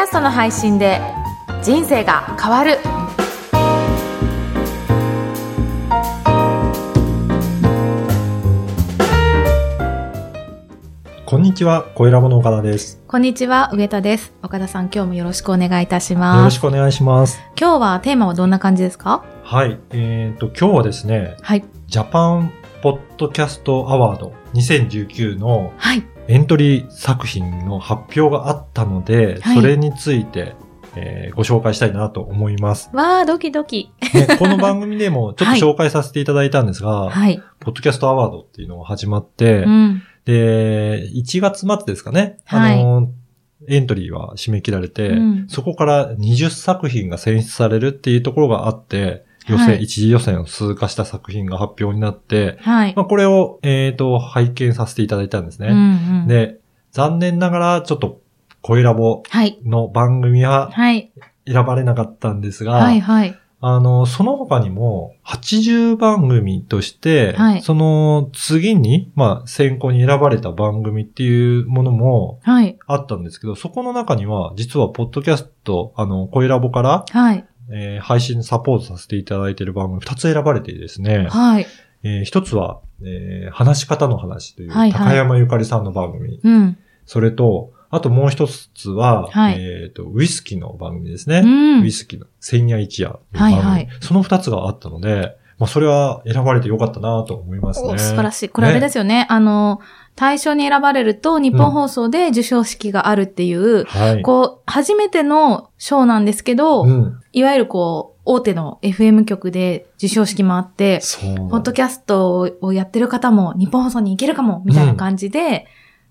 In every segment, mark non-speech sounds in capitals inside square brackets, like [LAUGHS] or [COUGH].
キャストの配信で人生が変わるこんにちは、小ラボの岡田です。こんにちは上田です岡田さん今日もよろしくお願いいたしよろますしくお願いします。今日はテーマはどんな感じですか？はい。えっ、と、今日はですね、はいジャパンポッドキャストアワード2019のはいエントリー作品の発表があったので、はい。それについて、えーご紹介したいなと思います。わードキドキ。ねこの番組でも [LAUGHS] ちょっと紹介させていただいたんですが、はい。ポッドキャストアワードっていうのが始まって、うん。で、1月末ですかね。はい。あの、エントリーは締め切られて、うん。そこから20作品が選出されるっていうところがあって、予選、はい。一次予選を通過した作品が発表になって、はい。まあ、これを、えっ、と、拝見させていただいたんですね。うんうんで、残念ながら、ちょっと、声ラボはい。の番組ははい。選ばれなかったんですが、はいはい。あの、その他にも、80番組として、はい。その次に、まあ、選考に選ばれた番組っていうものもはい。あったんですけど、そこの中には、実は、ポッドキャスト、あの、声ラボから、はいえー配信サポートさせていただいている番組2つ選ばれてですね、はい。えー一つは、えー話し方の話という、はいはい。高山ゆかりさんの番組。うん。それと、あともう一つは、はい。えっ、と、ウイスキーの番組ですね。うん。ウイスキーの千夜一夜う番組。はいはい。その二つがあったので、まあそれは選ばれてよかったなと思いますね。お素晴らしい。これあれですよね。あの、対象に選ばれると日本放送で授賞式があるっていう、はい。こう、初めての賞なんですけど、うん。いわゆるこう、大手の FM 局で授賞式もあって。ポッドキャストをやってる方も日本放送に行けるかも、みたいな感じで、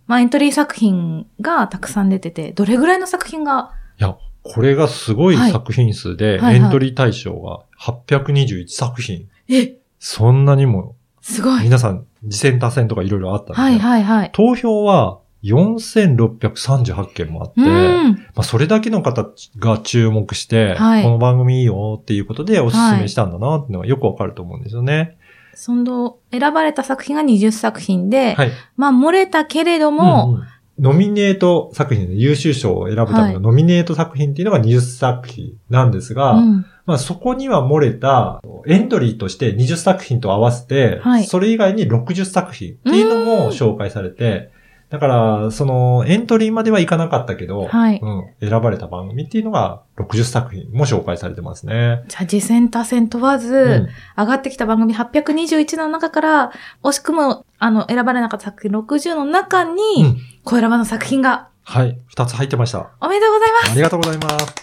まあエントリー作品がたくさん出てて、どれぐらいの作品が、いや、これがすごい作品数で、はいはいはいエントリー対象が821作品。え、そんなにも、すごい。皆さん、次戦多戦とかいろいろあったはいはいはい。投票は4638件もあって、うん。まあ、それだけの方が注目して、はいこの番組いいよっていうことでおすすめしたんだなっていうのがよくわかると思うんですよね。その、選ばれた作品が20作品で、はい。まあ漏れたけれども、うんうんノミネート作品で優秀賞を選ぶためはい。のノミネート作品っていうのが20作品なんですが、うん。まあそこには漏れたエントリーとして20作品と合わせて、はい。それ以外に60作品っていうのも紹介されて、だから、そのエントリーまではいかなかったけど、はいうん、選ばれた番組っていうのが60作品も紹介されてますね。じゃあ、次戦多戦問わず、うん上がってきた番組821の中から、惜しくも、あの、選ばれなかった作品60の中に、うん声ラバの作品が、はい、二つ入ってました。おめでとうございますありがとうございます。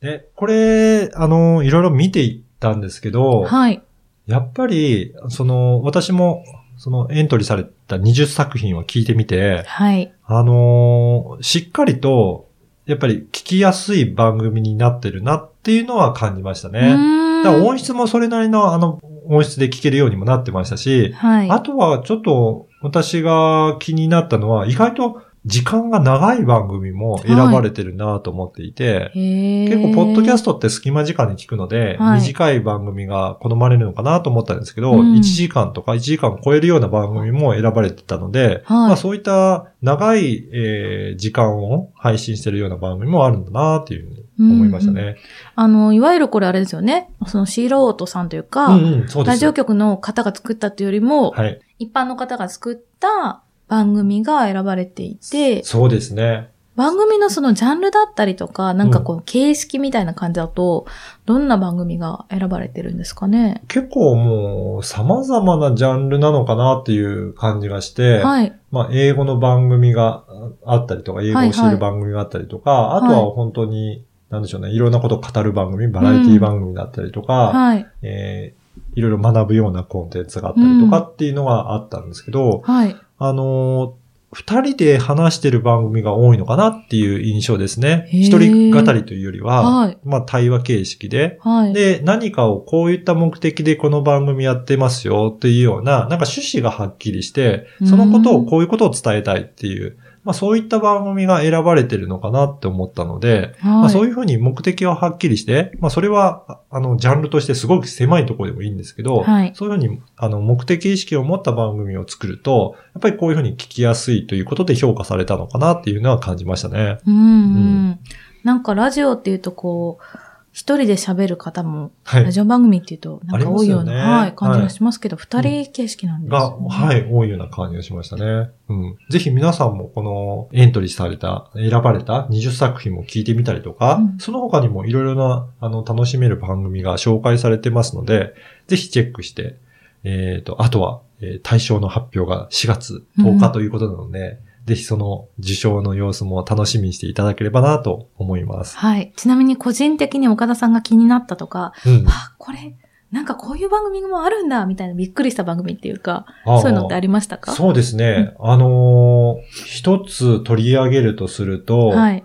で、これ、あの、いろいろ見ていったんですけど、はい。やっぱり、その、私も、そのエントリーされた20作品を聞いてみて、はい。あのーしっかりと、やっぱり聞きやすい番組になってるなっていうのは感じましたうね。だから音質もそれなりのあの音質で聞けるようにもなってましたし、はい。あとはちょっと私が気になったのは、意外と時間が長い番組も選ばれてるなと思っていて、結結構、ポッドキャスト。トって隙間時間に聞くので、はい短い番組が好まれるのかなと思ったんですけど、うん1時間とか1時間を超えるような番組も選ばれてたので、はいまあそういった長い、えー時間を配信してるような番組もあるんだなっていうふうに思いましたね。あの、いわゆるこれあれですよね。その素人さんというか、うんうん、そう。ラジオ局の方が作ったというよりも、はい。一般の方が作った番組が選ばれていて、そうですね。番組のそのジャンルだったりとか、なんかこう、形式みたいな感じだと、どんな番組が選ばれてるんですかね？結構もう様々なジャンルなのかなっていう感じがして、はい。まあ、英語の番組があったりとか、英語を教える番組があったりとか、はいあとは本当に、なんでしょうね、いろんなことを語る番組、バラエティ番組だったりとか、はい。えーいろいろ学ぶようなコンテンツがあったりとかっていうのがあったんですけど、はい。あのー二人で話してる番組が多いのかなっていう印象ですね。一人語りというよりは、はいまあ対話形式で、はい。で、何かをこういった目的でこの番組やってますよっていうような、なんか趣旨がはっきりして、そのことをこういうことを伝えたいっていう、まあそういった番組が選ばれてるのかなって思ったので、はい。まあそういうふうに目的ははっきりして、まあそれは、ああの、ジャンルとしてすごく狭いところでもいいんですけど、はいそういうふうに、あの、目的意識を持った番組を作ると、やっぱりこういうふうに聞きやすいということで評価されたのかなっていうのは感じましたね。うんうん。なんかラジオっていうとこう、一人で喋る方も、はいラ。ジオ番組っていうと、なんか多いような、ねはい、感じがしますけど、二、人形式なんですね。はい、多いような感じがしましたね。うん。ぜひ皆さんもこのエントリーされた、選ばれた20作品も聞いてみたりとか、うんその他にもいろいろな、あの、楽しめる番組が紹介されてますので、ぜひチェックして、えっ、と、あとは、えー対象の発表が4月10日ということなので、ぜひその受賞の様子も楽しみにしていただければなと思います。はい。ちなみに個人的に岡田さんが気になったとか、うん。あ、これ、なんかこういう番組もあるんだ、みたいなびっくりした番組っていうか、そういうのってありましたか？そうですね。あのー一つ取り上げるとすると、はい。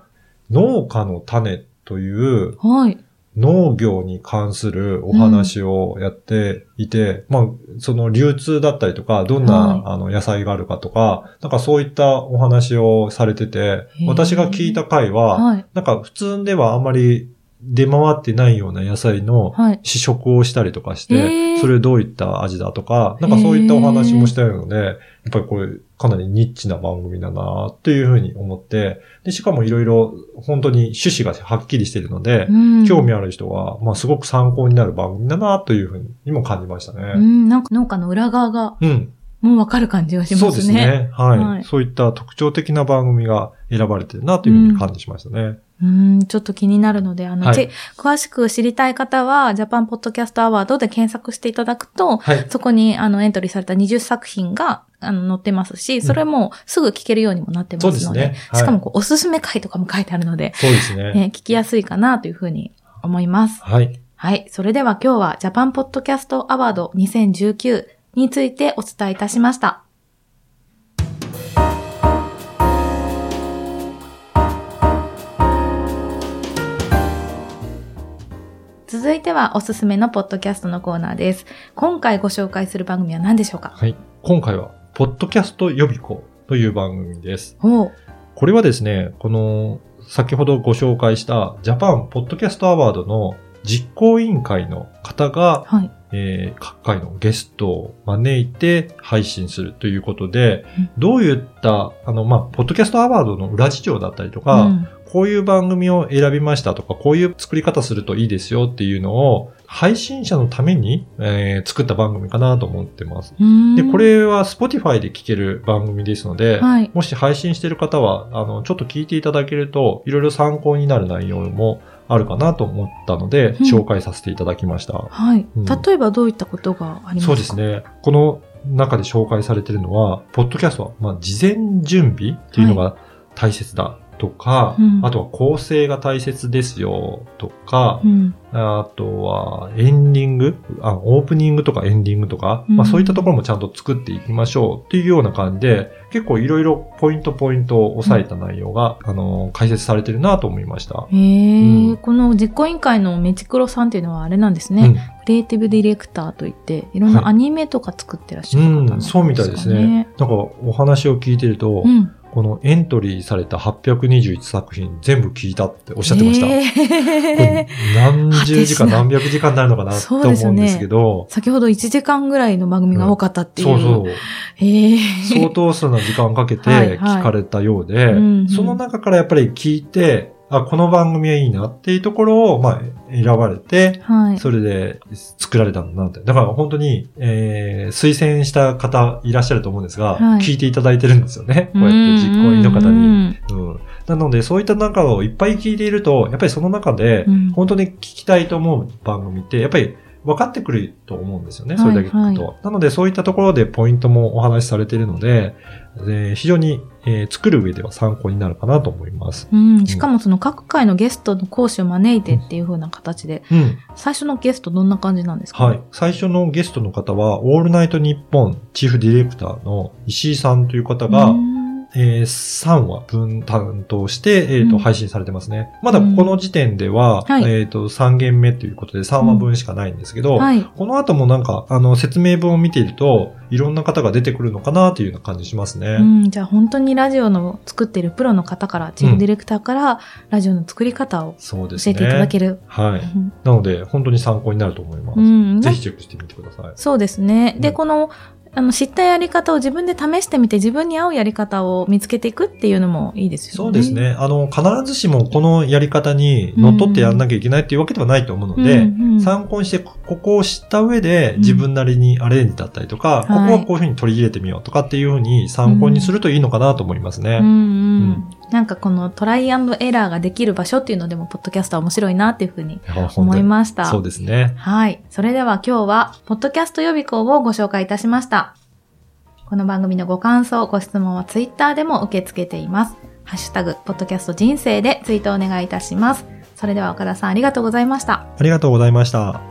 農家の種というはい。農業に関するお話をやっていて、まあ、その流通だったりとか、どんな、はいあの野菜があるかとか、なんかそういったお話をされてて私が聞いた回は、はい。なんか普通ではあんまり出回ってないような野菜のはい。試食をしたりとかしへて、ーそれどういった味だとか、なんかそういったお話もしたので、やっぱりこれかなりニッチな番組だなっていうふうに思って、で、しかもいろいろ本当に趣旨がはっきりしているので、うん興味ある人は、まあすごく参考になる番組だなというふうにも感じましたうね。ん、なんか農家の裏側がうん。もうわかる感じがしますね。そうですね。はい、はいそういった特徴的な番組が選ばれてるなというふうに感じしましたね。うん、ちょっと気になるので、あの、はいち詳しく知りたい方は、ジャパンポッドキャストアワードで検索していただくと、はい。そこに、あの、エントリーされた20作品が、あの、載ってますし、それもすぐ聞けるようにもなってますので、そうですねはいしかも、こう、おすすめ回とかも書いてあるので、そうですね。ね、聞きやすいかなというふうに思います。はい。はい。それでは今日は、ジャパンポッドキャストアワード2019についてお伝えいたしました。続いてはおすすめのポッドキャストのコーナーです。今回ご紹介する番組は何でしょうか？はい。今回は、ポッドキャスト予備校という番組です。これはですね、この、先ほどご紹介した、ジャパンポッドキャストアワードの実行委員会の方が、はい。えー各回のゲストを招いて配信するということでうん、どういった、あの、まあ、ポッドキャストアワードの裏事情だったりとか、うんこういう番組を選びましたとか、こういう作り方するといいですよっていうのを、配信者のために、えー作った番組かなと思ってます。うんで、こ、れは Spotify で聞ける番組ですので、はいもし配信している方は、あの、ちょっと聞いていただけると、いろいろ参考になる内容もあるかなと思ったので、うん紹介させていただきました。はい。うん例えばどういったことがありますか？そうです。ね。この中で紹介されているのは、ポッドキャストは、まあ、事前準備っていうのが大切だとか、うんあとは構成が大切ですよとかう、ん。あとはエンディングあ、オープニングとかエンディングとか、うんまあそういったところもちゃんと作っていきましょうっていうような感じで、結構いろいろポイントポイントを押さえた内容が、あの、解説されてるなと思いました。へえ、うんこの実行委員会のメチクロさんっていうのはあれなんですね。うんクリエイティブディレクターといって、いろんなアニメとか作ってらっしゃる方なんですか、うん、そうみたいですね。。なんかお話を聞いてると、うん。このエントリーされた821作品全部聞いたっておっしゃってました。こへれー何十時間あ何百時間になるのかなと思うんですけど、先ほど1時間ぐらいの番組が多かったっていう。そうそう。へえ。相当数の時間かけて聞かれたようで、うんうんその中からやっぱり聞いて、あ、この番組はいいなっていうところを、まあ、選ばれて、はい。それで作られたんだなって。だから本当に、えー、推薦した方いらっしゃると思うんですが、はい聞いていただいてるんですよね。こうやって実行委員の方に。うん。なので、そういった中をいっぱい聞いていると、やっぱりその中でうん、本当に聞きたいと思う番組って、やっぱり分かってくると思うんですよね。はいそれだけ聞くと。はなので、そういったところでポイントもお話しされているので、えー非常に、えー作る上では参考になるかなと思います。うん。しかもその各回のゲストの講師を招いてっていう風な形で、うん。最初のゲストどんな感じなんですか？はい。最初のゲストの方は、オールナイトニッポンチーフディレクターの石井さんという方が、うんえー3話分担当して、えっ、と、うん配信されてますね。まだこの時点では、はいえっ、と、3件目ということで3話分しかないんですけど、はい。この後もなんか、あの、説明文を見ていると、いろんな方が出てくるのかなというような感じしますね。うん、じゃあ本当にラジオの作ってるプロの方から、チーフディレクターから、ラジオの作り方を。教えていただける。はい。うんなので、本当に参考になると思います。うん、ぜひチェックしてみてください。そうですね。で、うんこの、あの、知ったやり方を自分で試してみて、自分に合うやり方を見つけていくっていうのもいいですよね。そうです。ね。あの、必ずしもこのやり方に乗っ取ってやんなきゃいけないっていうわけではないと思うので、うんうん参考にして、こここを知った上で、うん自分なりにアレンジだったりとか、はいここはこういうふうに取り入れてみようとかっていうふうに参考にするといいのかなと思いますね。うんうんうんなんかこのトライアンドエラーができる場所っていうのでも、ポッドキャストは面白いなっていうふうに思にいました。そうですね。はい。それでは今日は、ポッドキャスト予備校をご紹介いたしました。この番組のご感想、ご質問はツイッターでも受け付けています。ハッシュタグ、ポッドキャスト人生でツイートお願いいたします。それでは岡田さんありがとうございました。ありがとうございました。